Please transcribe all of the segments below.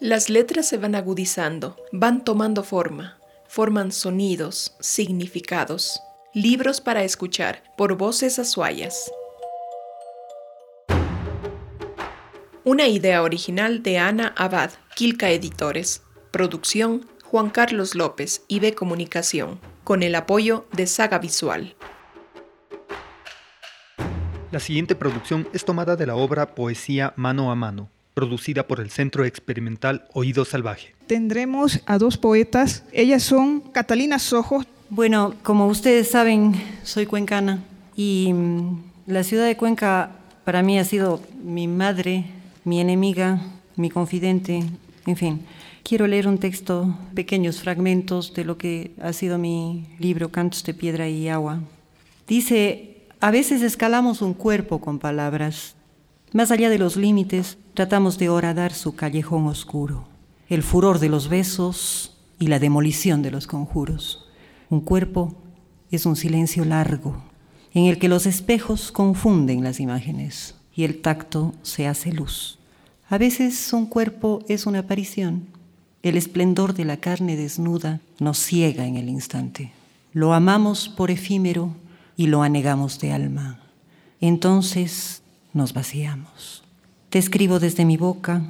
Las letras se van agudizando, van tomando forma, forman sonidos, significados. Libros para escuchar por voces azuayas. Una idea original de Ana Abad, Quilca Editores. Producción Juan Carlos López, IB Comunicación, con el apoyo de Saga Visual. La siguiente producción es tomada de la obra Poesía Mano a Mano, producida por el Centro Experimental Oído Salvaje. Tendremos a dos poetas. Ellas son Catalina Sojo. Bueno, como ustedes saben, soy cuencana y mm, la ciudad de Cuenca para mí ha sido mi madre, mi enemiga, mi confidente, en fin. Quiero leer un texto, pequeños fragmentos de lo que ha sido mi libro Cantos de Piedra y Agua. Dice, a veces escalamos un cuerpo con palabras. Más allá de los límites, tratamos de horadar su callejón oscuro, el furor de los besos y la demolición de los conjuros. Un cuerpo es un silencio largo, en el que los espejos confunden las imágenes y el tacto se hace luz. A veces un cuerpo es una aparición. El esplendor de la carne desnuda nos ciega en el instante. Lo amamos por efímero y lo anegamos de alma. Entonces nos vaciamos. Te escribo desde mi boca,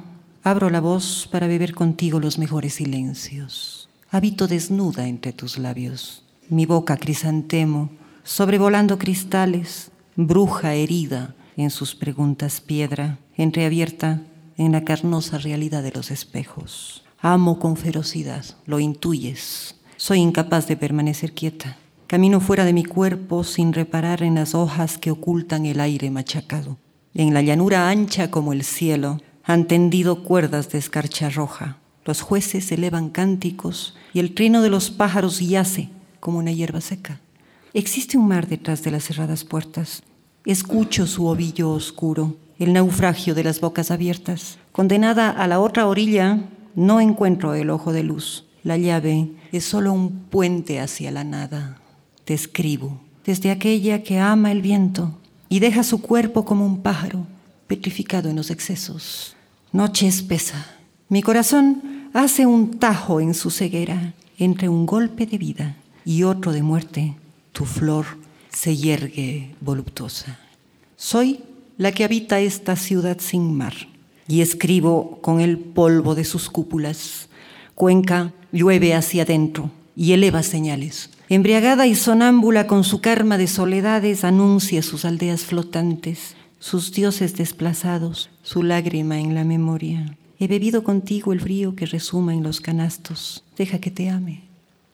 abro la voz para beber contigo los mejores silencios. Habito desnuda entre tus labios, mi boca crisantemo, sobrevolando cristales, bruja herida en sus preguntas piedra, entreabierta en la carnosa realidad de los espejos. Amo con ferocidad, lo intuyes. Soy incapaz de permanecer quieta. Camino fuera de mi cuerpo sin reparar en las hojas que ocultan el aire machacado. En la llanura ancha como el cielo han tendido cuerdas de escarcha roja. Los jueces elevan cánticos y el trino de los pájaros yace como una hierba seca. Existe un mar detrás de las cerradas puertas. Escucho su ovillo oscuro, el naufragio de las bocas abiertas. Condenada a la otra orilla, no encuentro el ojo de luz. La llave es solo un puente hacia la nada te escribo, desde aquella que ama el viento y deja su cuerpo como un pájaro petrificado en los excesos. Noche espesa. Mi corazón hace un tajo en su ceguera entre un golpe de vida y otro de muerte. Tu flor se yergue voluptuosa. Soy la que habita esta ciudad sin mar y escribo con el polvo de sus cúpulas. Cuenca llueve hacia adentro y eleva señales. Embriagada y sonámbula con su karma de soledades, anuncia sus aldeas flotantes, sus dioses desplazados, su lágrima en la memoria. He bebido contigo el frío que resuma en los canastos. Deja que te ame.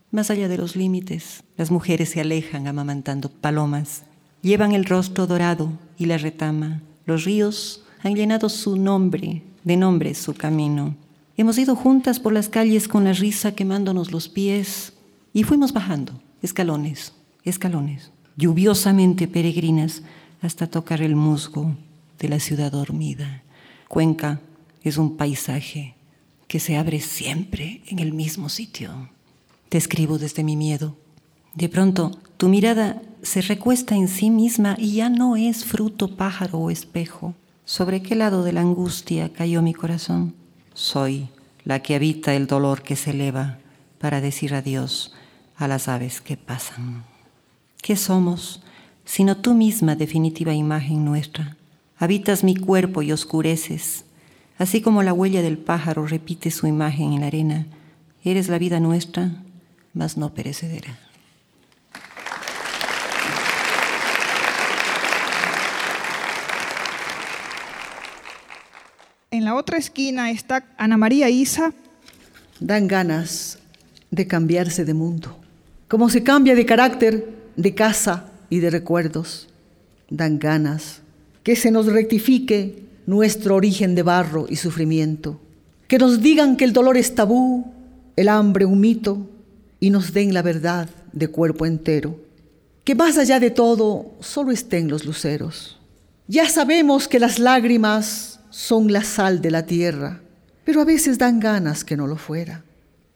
Más allá de los límites, las mujeres se alejan amamantando palomas. Llevan el rostro dorado y la retama. Los ríos han llenado su nombre, de nombre su camino. Hemos ido juntas por las calles con la risa quemándonos los pies y fuimos bajando, escalones, escalones, lluviosamente peregrinas hasta tocar el musgo de la ciudad dormida. Cuenca es un paisaje que se abre siempre en el mismo sitio. Te escribo desde mi miedo. De pronto, tu mirada se recuesta en sí misma y ya no es fruto, pájaro o espejo. ¿Sobre qué lado de la angustia cayó mi corazón? Soy la que habita el dolor que se eleva para decir adiós a las aves que pasan. ¿Qué somos sino tú misma definitiva imagen nuestra? Habitas mi cuerpo y oscureces, así como la huella del pájaro repite su imagen en la arena. Eres la vida nuestra, mas no perecedera. En la otra esquina está Ana María Isa. Dan ganas de cambiarse de mundo cómo se cambia de carácter, de casa y de recuerdos. Dan ganas que se nos rectifique nuestro origen de barro y sufrimiento, que nos digan que el dolor es tabú, el hambre un mito, y nos den la verdad de cuerpo entero, que más allá de todo solo estén los luceros. Ya sabemos que las lágrimas son la sal de la tierra, pero a veces dan ganas que no lo fuera.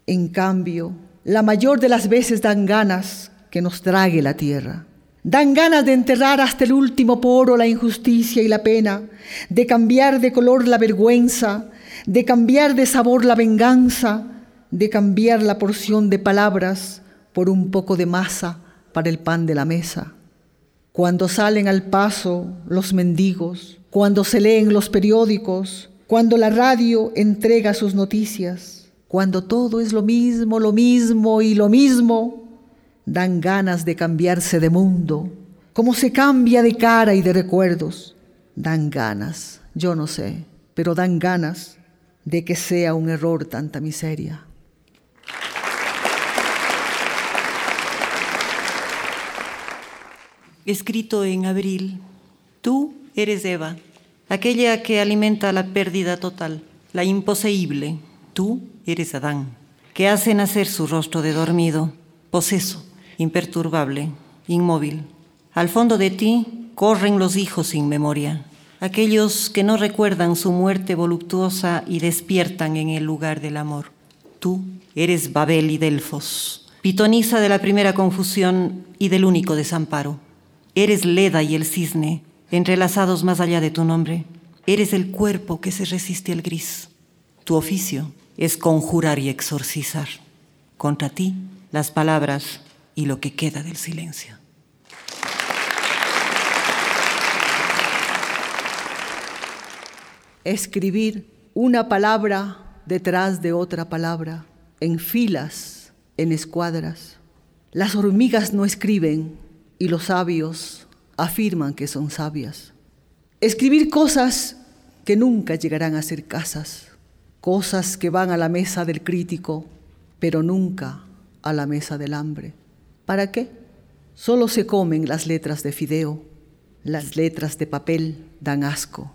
En cambio, la mayor de las veces dan ganas que nos trague la tierra. Dan ganas de enterrar hasta el último poro la injusticia y la pena, de cambiar de color la vergüenza, de cambiar de sabor la venganza, de cambiar la porción de palabras por un poco de masa para el pan de la mesa. Cuando salen al paso los mendigos, cuando se leen los periódicos, cuando la radio entrega sus noticias, cuando todo es lo mismo, lo mismo y lo mismo, dan ganas de cambiarse de mundo, como se cambia de cara y de recuerdos. Dan ganas, yo no sé, pero dan ganas de que sea un error tanta miseria. Escrito en abril, tú eres Eva, aquella que alimenta la pérdida total, la imposible. Tú eres Adán, que hace nacer su rostro de dormido, poseso, imperturbable, inmóvil. Al fondo de ti corren los hijos sin memoria, aquellos que no recuerdan su muerte voluptuosa y despiertan en el lugar del amor. Tú eres Babel y Delfos, pitonisa de la primera confusión y del único desamparo. Eres Leda y el cisne, entrelazados más allá de tu nombre. Eres el cuerpo que se resiste al gris. Tu oficio es conjurar y exorcizar. Contra ti, las palabras y lo que queda del silencio. Escribir una palabra detrás de otra palabra, en filas, en escuadras. Las hormigas no escriben y los sabios afirman que son sabias. Escribir cosas que nunca llegarán a ser casas, cosas que van a la mesa del crítico, pero nunca a la mesa del hambre. ¿Para qué? Solo se comen las letras de fideo, las letras de papel dan asco.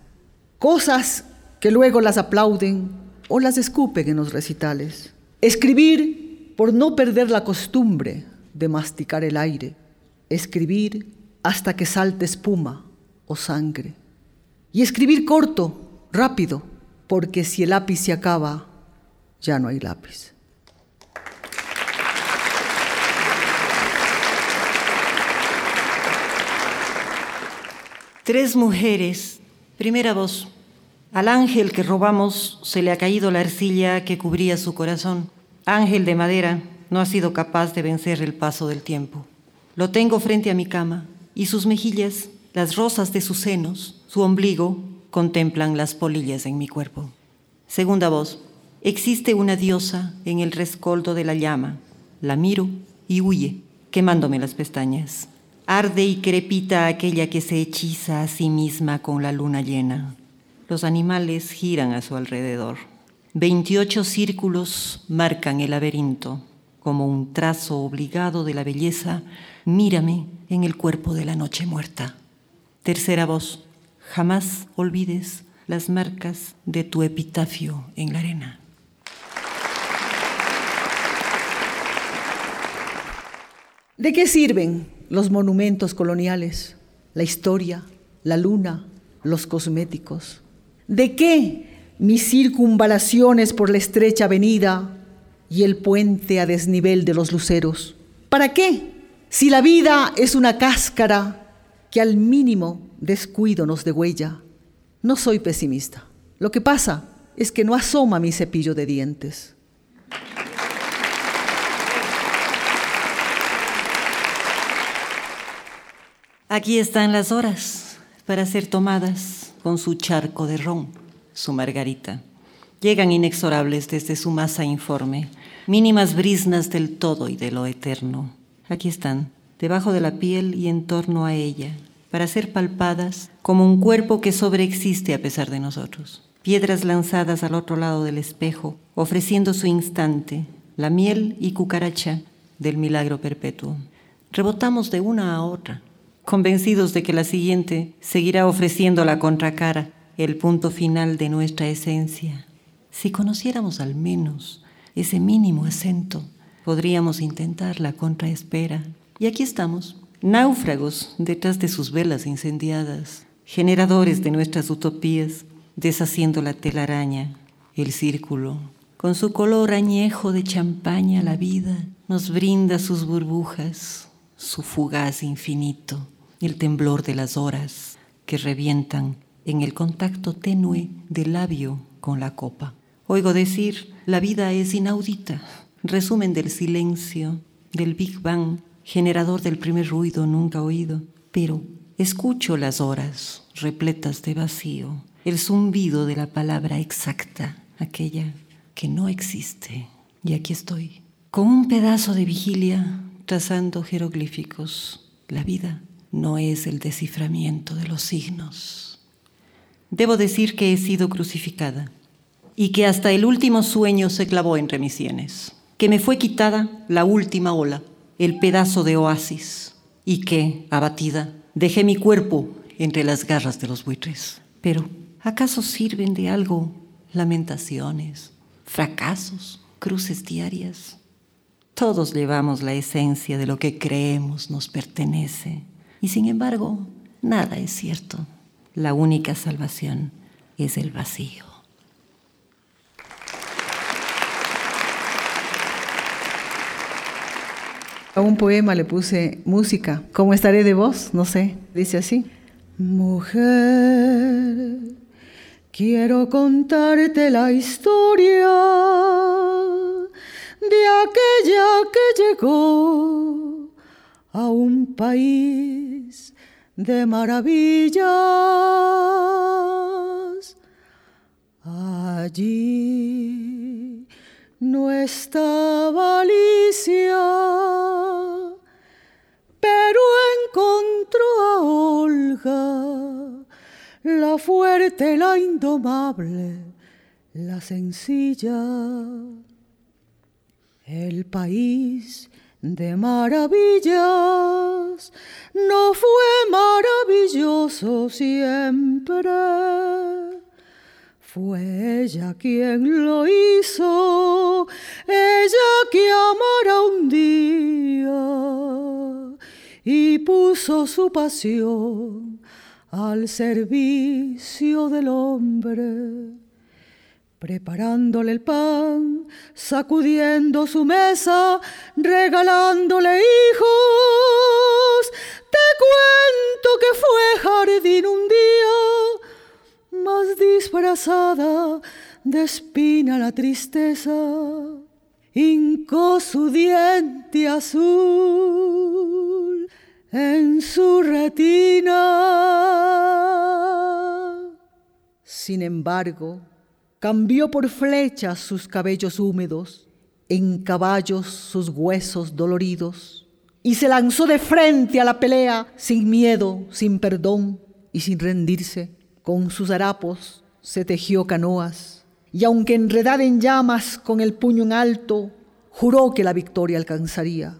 Cosas que luego las aplauden o las escupen en los recitales. Escribir por no perder la costumbre de masticar el aire. Escribir hasta que salte espuma o sangre. Y escribir corto, rápido, porque si el lápiz se acaba, ya no hay lápiz. Tres mujeres. Primera voz. Al ángel que robamos se le ha caído la arcilla que cubría su corazón. Ángel de madera, no ha sido capaz de vencer el paso del tiempo. Lo tengo frente a mi cama y sus mejillas, las rosas de sus senos, su ombligo, contemplan las polillas en mi cuerpo. Segunda voz. Existe una diosa en el rescoldo de la llama. La miro y huye, quemándome las pestañas. Arde y crepita aquella que se hechiza a sí misma con la luna llena. Los animales giran a su alrededor. Veintiocho círculos marcan el laberinto. Como un trazo obligado de la belleza, mírame en el cuerpo de la noche muerta. Tercera voz, jamás olvides las marcas de tu epitafio en la arena. ¿De qué sirven los monumentos coloniales, la historia, la luna, los cosméticos. ¿De qué mis circunvalaciones por la estrecha avenida y el puente a desnivel de los luceros? ¿Para qué? Si la vida es una cáscara que al mínimo descuido nos degüella. No soy pesimista. Lo que pasa es que no asoma mi cepillo de dientes. Aquí están las horas para ser tomadas con su charco de ron, su margarita. Llegan inexorables desde su masa informe, mínimas brisnas del todo y de lo eterno. Aquí están, debajo de la piel y en torno a ella, para ser palpadas como un cuerpo que sobreexiste a pesar de nosotros. Piedras lanzadas al otro lado del espejo, ofreciendo su instante, la miel y cucaracha del milagro perpetuo. Rebotamos de una a otra, convencidos de que la siguiente seguirá ofreciendo la contracara, el punto final de nuestra esencia. Si conociéramos al menos ese mínimo acento, podríamos intentar la contraespera. Y aquí estamos, náufragos detrás de sus velas incendiadas, generadores de nuestras utopías, deshaciendo la telaraña, el círculo. Con su color añejo de champaña la vida nos brinda sus burbujas, su fugaz infinito el temblor de las horas que revientan en el contacto tenue del labio con la copa. Oigo decir, la vida es inaudita, resumen del silencio, del Big Bang, generador del primer ruido nunca oído, pero escucho las horas repletas de vacío, el zumbido de la palabra exacta, aquella que no existe. Y aquí estoy, con un pedazo de vigilia, trazando jeroglíficos. La vida no es el desciframiento de los signos. Debo decir que he sido crucificada y que hasta el último sueño se clavó entre mis sienes, que me fue quitada la última ola, el pedazo de oasis, y que, abatida, dejé mi cuerpo entre las garras de los buitres. Pero, ¿acaso sirven de algo lamentaciones, fracasos, cruces diarias? Todos llevamos la esencia de lo que creemos nos pertenece y sin embargo nada es cierto. La única salvación es el vacío. A un poema le puse música. ¿Cómo estaré de voz? No sé. Dice así. Mujer, quiero contarte la historia de aquella que llegó a un país de maravillas. Allí no estaba Alicia, pero encontró a Olga, la fuerte, la indomable, la sencilla. El país de maravillas no fue maravilloso siempre. Fue ella quien lo hizo, ella que amara un día y puso su pasión al servicio del hombre preparándole el pan, sacudiendo su mesa, regalándole hijos. Te cuento que fue jardín un día, más disfrazada de espina la tristeza, hincó su diente azul en su retina. Sin embargo, cambió por flechas sus cabellos húmedos, en caballos sus huesos doloridos, y se lanzó de frente a la pelea, sin miedo, sin perdón y sin rendirse. Con sus harapos se tejió canoas, y aunque enredada en llamas con el puño en alto, juró que la victoria alcanzaría.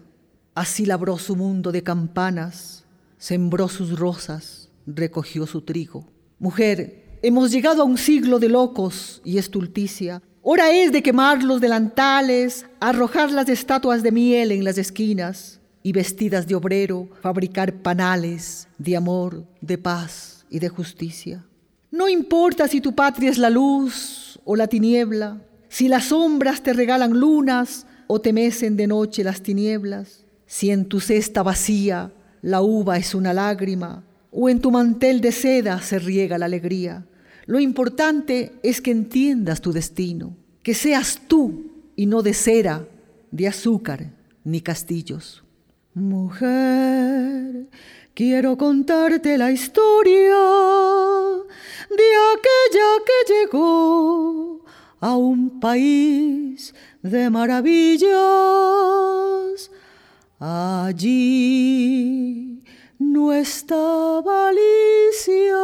Así labró su mundo de campanas, sembró sus rosas, recogió su trigo. Mujer, Hemos llegado a un siglo de locos y estulticia. Hora es de quemar los delantales, arrojar las estatuas de miel en las esquinas y vestidas de obrero, fabricar panales de amor, de paz y de justicia. No importa si tu patria es la luz o la tiniebla, si las sombras te regalan lunas o te mecen de noche las tinieblas, si en tu cesta vacía la uva es una lágrima o en tu mantel de seda se riega la alegría. Lo importante es que entiendas tu destino, que seas tú y no de cera, de azúcar ni castillos. Mujer, quiero contarte la historia de aquella que llegó a un país de maravillas. Allí no estaba Alicia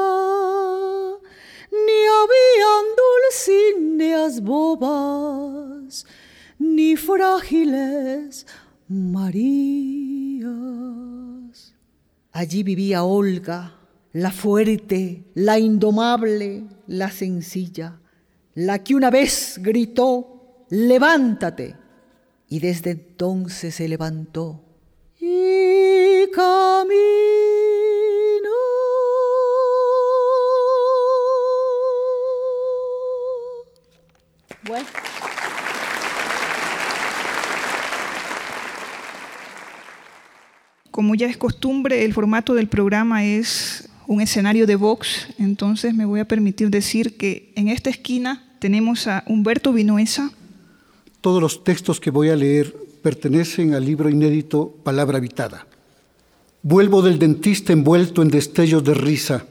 ni habían dulcineas bobas, ni frágiles Marías. Allí vivía Olga, la fuerte, la indomable, la sencilla, la que una vez gritó, levántate, y desde entonces se levantó. Y caminó. Como ya es costumbre, el formato del programa es un escenario de box, entonces me voy a permitir decir que en esta esquina tenemos a Humberto Vinuesa. Todos los textos que voy a leer pertenecen al libro inédito Palabra Habitada. Vuelvo del dentista envuelto en destellos de risa,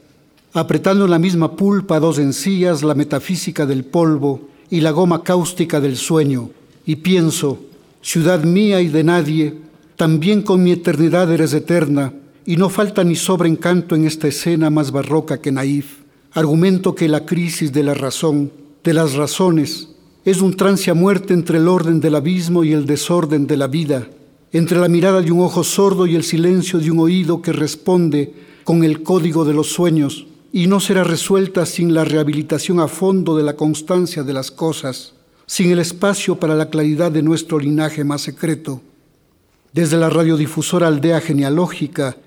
apretando en la misma pulpa dos encías la metafísica del polvo y la goma cáustica del sueño, y pienso, ciudad mía y de nadie, también con mi eternidad eres eterna, y no falta ni sobra encanto en esta escena más barroca que naif. Argumento que la crisis de la razón, de las razones, es un trance a muerte entre el orden del abismo y el desorden de la vida, entre la mirada de un ojo sordo y el silencio de un oído que responde con el código de los sueños, y no será resuelta sin la rehabilitación a fondo de la constancia de las cosas, sin el espacio para la claridad de nuestro linaje más secreto. Desde la radiodifusora aldea genealógica,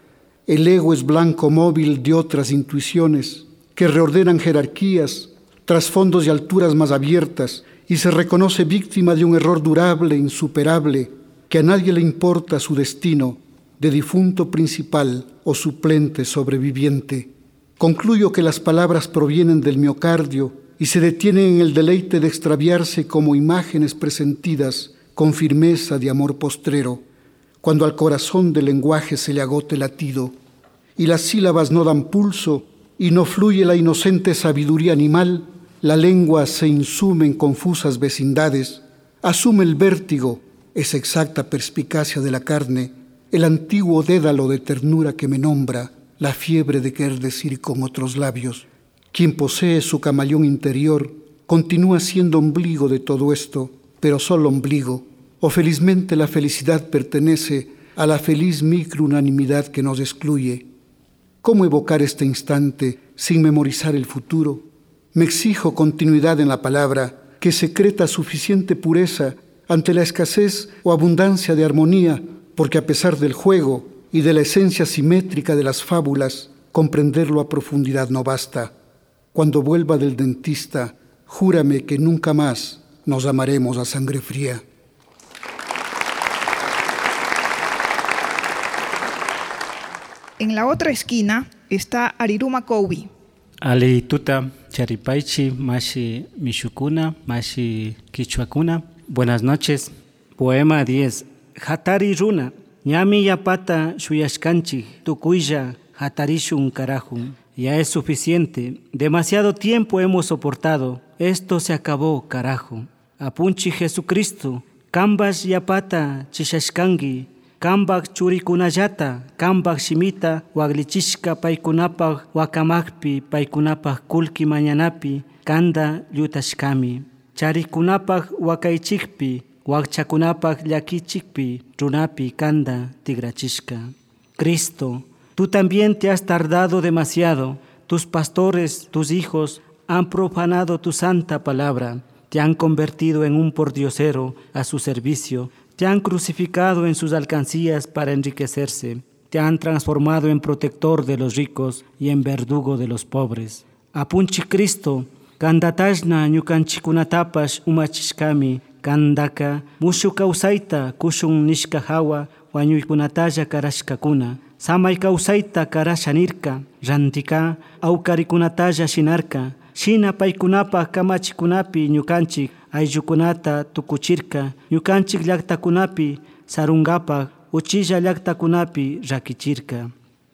el ego es blanco móvil de otras intuiciones que reordenan jerarquías, trasfondos y alturas más abiertas, y se reconoce víctima de un error durable, insuperable, que a nadie le importa su destino de difunto principal o suplente sobreviviente. Concluyo que las palabras provienen del miocardio y se detienen en el deleite de extraviarse como imágenes presentidas con firmeza de amor postrero, cuando al corazón del lenguaje se le agote latido, y las sílabas no dan pulso y no fluye la inocente sabiduría animal, la lengua se insume en confusas vecindades, asume el vértigo esa exacta perspicacia de la carne, el antiguo dédalo de ternura que me nombra, la fiebre de querer decir con otros labios. Quien posee su camaleón interior continúa siendo ombligo de todo esto, pero solo ombligo, o felizmente la felicidad pertenece a la feliz microunanimidad que nos excluye. ¿Cómo evocar este instante sin memorizar el futuro? Me exijo continuidad en la palabra que secreta suficiente pureza ante la escasez o abundancia de armonía, porque a pesar del juego y de la esencia simétrica de las fábulas, comprenderlo a profundidad no basta. Cuando vuelva del dentista, júrame que nunca más nos amaremos a sangre fría. En la otra esquina está Ariruma Koubi. Ali tuta charipaichi mashi mishukuna mashi kichuakuna Buenas noches. Poema 10. Hatari runa. Yapata shuyashkanchi. Tukuya hatarishun karajun. Ya es suficiente. Demasiado tiempo hemos soportado. Esto se acabó, carajo. Apunchi Jesucristo. Kambas yapata chishashkangi. Kambak churikunayata. Kambak shimita waglichishka paikunapag wakamakpi paikunapag kulki mañanapi. Kanda yutashkami. Charikunapag wakaychikpi, wakchakunapag llakichikpi, runapi kanda tigrachishka. Cristo, tú también te has tardado demasiado. Tus pastores, tus hijos, han profanado tu santa palabra, te han convertido en un pordiosero a su servicio, te han crucificado en sus alcancías para enriquecerse, te han transformado en protector de los ricos y en verdugo de los pobres. Apunchi Cristo, Kandatashna ñukanchikunatapash umachishkami kandaka mushu kawsayta kushun nishka hawa karashkakuna samay kawsayta karashanirka rantika awkarikunatalla shinarka shina paykunapaq kamachikunapi ñukanchik ayllukunata tukuchirka ñukanchik llaqtakunapi sarungapaq uchilla llaqtakunapi rakichirka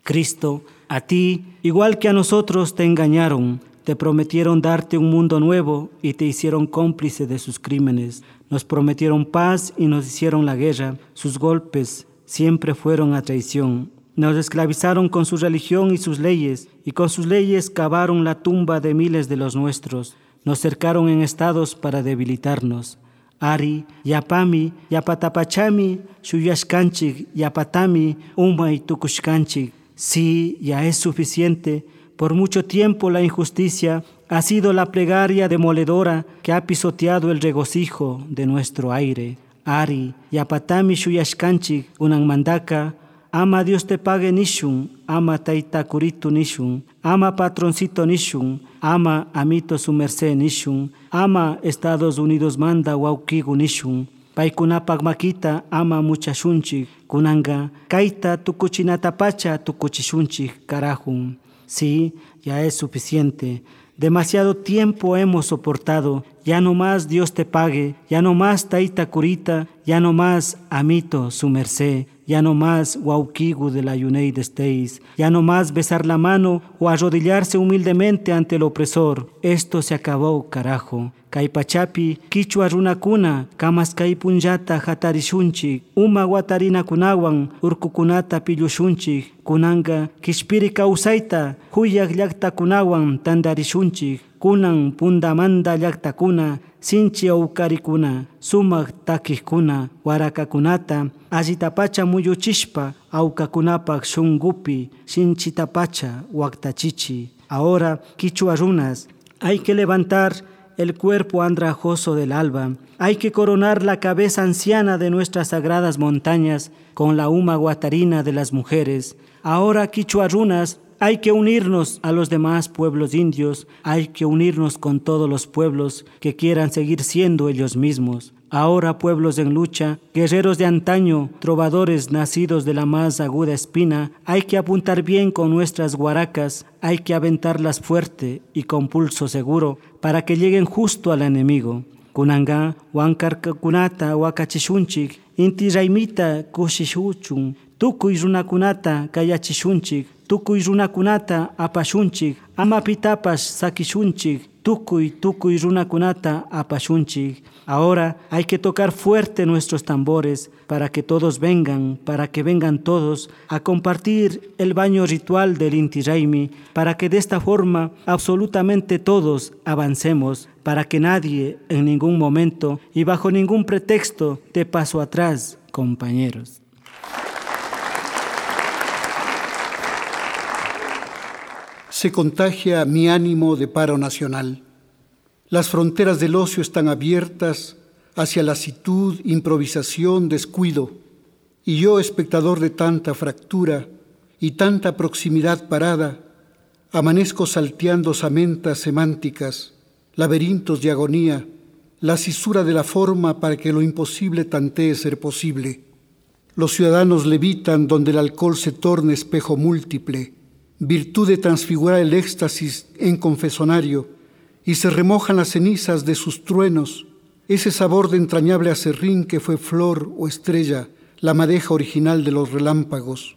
Cristo, a ti, igual que a nosotros te engañaron, te prometieron darte un mundo nuevo y te hicieron cómplice de sus crímenes. Nos prometieron paz y nos hicieron la guerra. Sus golpes siempre fueron a traición. Nos esclavizaron con su religión y sus leyes, y con sus leyes cavaron la tumba de miles de los nuestros. Nos cercaron en estados para debilitarnos. Ari, Yapami, Yapatapachami, Shuyashkanchik, Yapatami, Umay Tukushkanchik. Sí, ya es suficiente por mucho tiempo la injusticia ha sido la plegaria demoledora que ha pisoteado el regocijo de nuestro aire. Ari, yapatami shuyashkanchik mandaka, ama Dios te pague nishun, ama taita kuritu nishun, ama patroncito nishun, ama amito su merced nishun, ama Estados Unidos manda waukigu nishun, paikunapag makita ama muchashunchik, kunanga, kaita tukuchinatapacha tukuchishunchik karahun. Sí, ya es suficiente. Demasiado tiempo hemos soportado, ya no más Dios te pague, ya no más taita curita, ya no más amito su merced, ya no más guauquigu de la de esteis, ya no más besar la mano o arrodillarse humildemente ante el opresor. Esto se acabó, carajo. Kaipachapi, kichwa runakuna, kamas punyata hatarishunchik, uma guatarina kunawan, urkukunata pillushunchik, kunanga kishpiri kausaita, huyak llaktakunawan tandarishunchik, kunan pundamanda llaktakuna, sinchi aukarikuna, sumak takikuna, warakakunata, allitapacha muyuchishpa, aukakunapak shungupi, sinchitapacha, waktachichi. Ahora, kichwa runas, hay que levantar el cuerpo andrajoso del alba. Hay que coronar la cabeza anciana de nuestras sagradas montañas con la huma guatarina de las mujeres. Ahora, quichuarunas, hay que unirnos a los demás pueblos indios, hay que unirnos con todos los pueblos que quieran seguir siendo ellos mismos. Ahora pueblos en lucha, guerreros de antaño, trovadores nacidos de la más aguda espina, hay que apuntar bien con nuestras guaracas, hay que aventarlas fuerte y con pulso seguro para que lleguen justo al enemigo. Kunanga, Kunata, wakachishunchik, inti raimita kushishuchun, tukuy runakunata kayachishunchik, tukuy runakunata apashunchik, ama pitapas sakishunchik, tukuy tukuy runakunata apashunchik. Ahora hay que tocar fuerte nuestros tambores para que todos vengan, para que vengan todos a compartir el baño ritual del Inti Raimi, para que de esta forma absolutamente todos avancemos, para que nadie en ningún momento y bajo ningún pretexto te paso atrás, compañeros. Se contagia mi ánimo de paro nacional. Las fronteras del ocio están abiertas hacia lasitud, improvisación, descuido, y yo, espectador de tanta fractura y tanta proximidad parada, amanezco salteando samentas semánticas, laberintos de agonía, la cisura de la forma para que lo imposible tantee ser posible. Los ciudadanos levitan donde el alcohol se torne espejo múltiple, virtud de transfigurar el éxtasis en confesonario, y se remojan las cenizas de sus truenos, ese sabor de entrañable acerrín que fue flor o estrella, la madeja original de los relámpagos.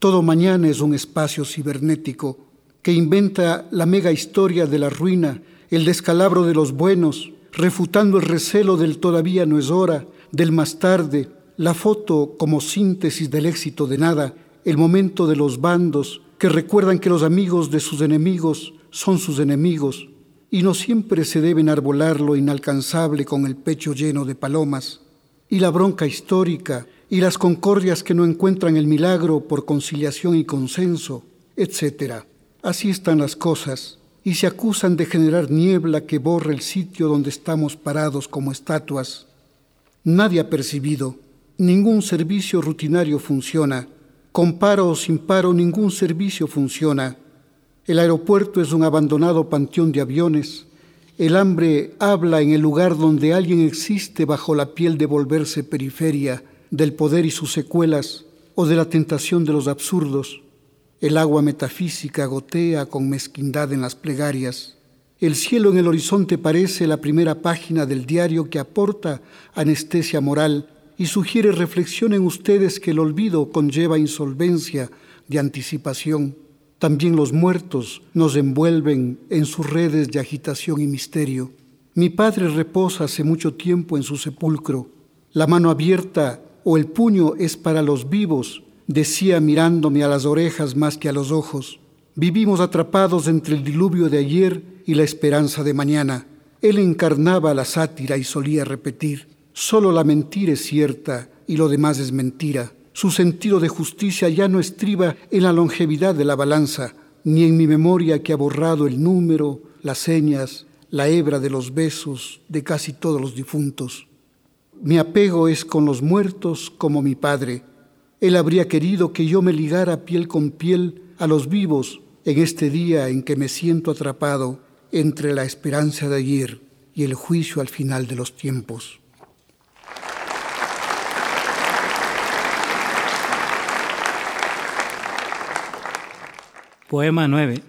Todo mañana es un espacio cibernético que inventa la mega historia de la ruina, el descalabro de los buenos, refutando el recelo del todavía no es hora, del más tarde, la foto como síntesis del éxito de nada, el momento de los bandos que recuerdan que los amigos de sus enemigos son sus enemigos, y no siempre se debe enarbolar lo inalcanzable con el pecho lleno de palomas, y la bronca histórica, y las concordias que no encuentran el milagro por conciliación y consenso, etc. Así están las cosas, y se acusan de generar niebla que borre el sitio donde estamos parados como estatuas. Nadie ha percibido, ningún servicio rutinario funciona, con paro o sin paro ningún servicio funciona el aeropuerto es un abandonado panteón de aviones. El hambre habla en el lugar donde alguien existe bajo la piel de volverse periferia del poder y sus secuelas o de la tentación de los absurdos. El agua metafísica gotea con mezquindad en las plegarias. El cielo en el horizonte parece la primera página del diario que aporta anestesia moral y sugiere reflexión en ustedes que el olvido conlleva insolvencia de anticipación. También los muertos nos envuelven en sus redes de agitación y misterio. Mi padre reposa hace mucho tiempo en su sepulcro. La mano abierta o el puño es para los vivos, decía mirándome a las orejas más que a los ojos. Vivimos atrapados entre el diluvio de ayer y la esperanza de mañana. Él encarnaba la sátira y solía repetir, solo la mentira es cierta y lo demás es mentira. Su sentido de justicia ya no estriba en la longevidad de la balanza, ni en mi memoria que ha borrado el número, las señas, la hebra de los besos de casi todos los difuntos. Mi apego es con los muertos como mi padre. Él habría querido que yo me ligara piel con piel a los vivos en este día en que me siento atrapado entre la esperanza de ayer y el juicio al final de los tiempos. Poema 9.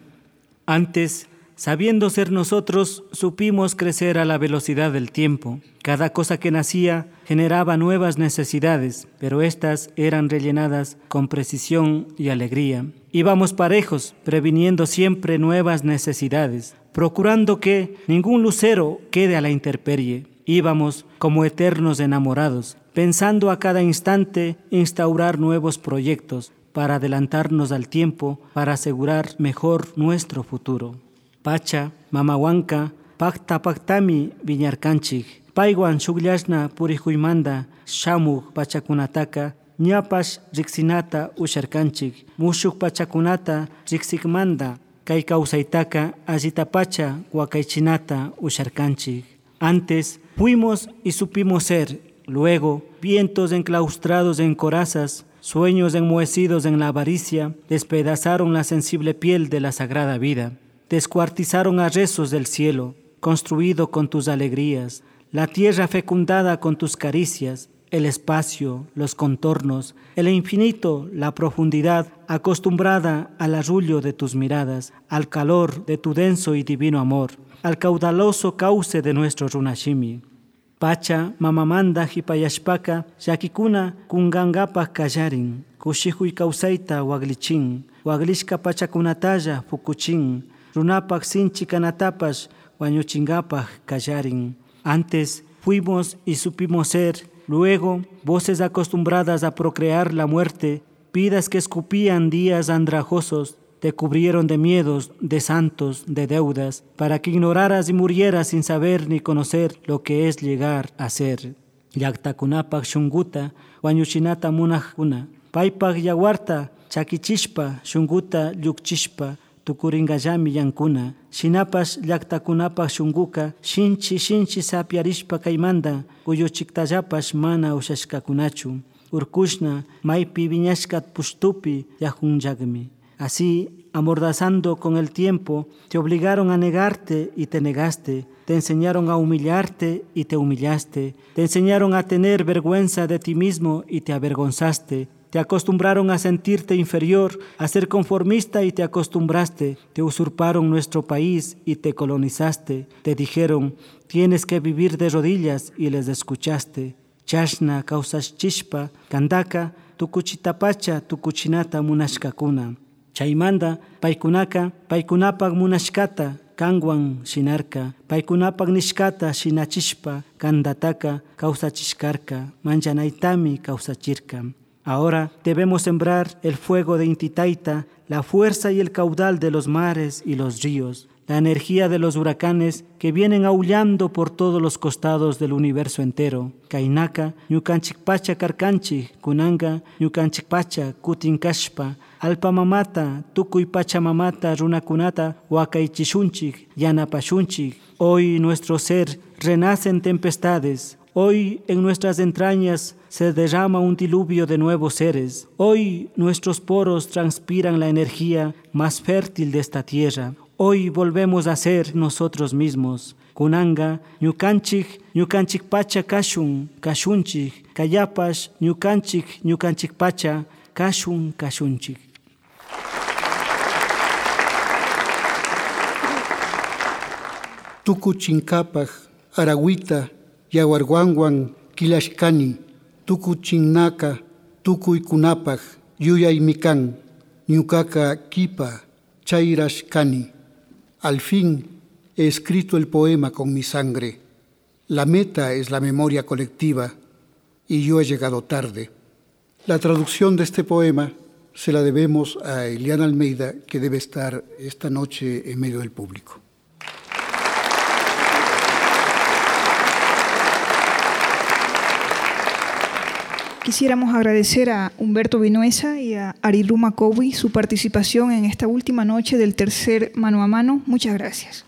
Antes Sabiendo ser nosotros, supimos crecer a la velocidad del tiempo. Cada cosa que nacía generaba nuevas necesidades, pero éstas eran rellenadas con precisión y alegría. Íbamos parejos, previniendo siempre nuevas necesidades, procurando que ningún lucero quede a la intemperie. Íbamos como eternos enamorados, pensando a cada instante instaurar nuevos proyectos para adelantarnos al tiempo, para asegurar mejor nuestro futuro. Pacha, Mamahuanca, Pacta Pactami Viñarcanchik, Paiwan Shugllashna Purihuymanda, Shamug Pachakunataka, Ñapash Rixinata Usharkanchik, Mushuk Pachakunata Rixikmanda, Kay Kausaytaka Ajitapacha Huacaichinata Usharkanchik. Antes fuimos y supimos ser, luego vientos enclaustrados en corazas, sueños enmohecidos en la avaricia, despedazaron la sensible piel de la sagrada vida descuartizaron a rezos del cielo, construido con tus alegrías, la tierra fecundada con tus caricias, el espacio, los contornos, el infinito, la profundidad, acostumbrada al arrullo de tus miradas, al calor de tu denso y divino amor, al caudaloso cauce de nuestro runashimi. Pacha, mamamanda, hipayashpaka, yakikuna, kungangapa kallarin, kushihui kausaita waglichin, waglishka pachakunataya fukuchin, runapak sinchi kanatapas wañuchingapaj kallarin. Antes fuimos y supimos ser, luego voces acostumbradas a procrear la muerte, vidas que escupían días andrajosos, te cubrieron de miedos, de santos, de deudas, para que ignoraras y murieras sin saber ni conocer lo que es llegar a ser. Yaktakunapak shunguta, wañuchinata munajkuna, paipak yawarta, chakichishpa, shunguta yukchishpa, tukuringallami yankuna shinapas llaqtakunapas shunguka shinchi shinchi sapiarishpa kaymanta kuyuchiktallapas mana ushashkakunachu urkushna maypi viñashkat pushtupi yajunllagmi así amordazando con el tiempo te obligaron a negarte y te negaste te enseñaron a humillarte y te humillaste te enseñaron a tener vergüenza de ti mismo y te avergonzaste te acostumbraron a sentirte inferior, a ser conformista y te acostumbraste. Te usurparon nuestro país y te colonizaste. Te dijeron, tienes que vivir de rodillas y les escuchaste. Chashna, chispa, kandaka, tukuchitapacha, tukuchinata munashkakuna. Chaimanda, paikunaka, paikunapak munashkata, kangwan shinarka, paikunapak nishkata shinachishpa, kandataka, kausachishkarka, manchanaitami kausachirka. Ahora debemos sembrar el fuego de Intitaita, la fuerza y el caudal de los mares y los ríos, la energía de los huracanes que vienen aullando por todos los costados del universo entero. Kainaka, Ñukanchikpacha Karkanchi, Kunanga, Ñukanchikpacha, Kutinkashpa, Alpamamata, Tukuy Pachamamata, Runakunata, Wakaichishunchik, Yanapashunchik. Hoy nuestro ser renace en tempestades, Hoy en nuestras entrañas se derrama un diluvio de nuevos seres. Hoy nuestros poros transpiran la energía más fértil de esta tierra. Hoy volvemos a ser nosotros mismos. Kunanga, ñukanchik, ñukanchik pacha kashun, kashunchik, kayapash, ñukanchik, ñukanchik pacha, kashun, kashunchik. Tukuchinkapaj, Araguita, yawarwanwan kilashkani tukuchinnaka tukuykunapaj yuyaymi kan ñukaka kipa chayrashkani al fin he escrito el poema con mi sangre la meta es la memoria colectiva y yo he llegado tarde la traducción de este poema se la debemos a Eliana Almeida, que debe estar esta noche en medio del público. Quisiéramos agradecer a Humberto Vinuesa y a Ariruma Kowi su participación en esta última noche del tercer mano a mano. Muchas gracias.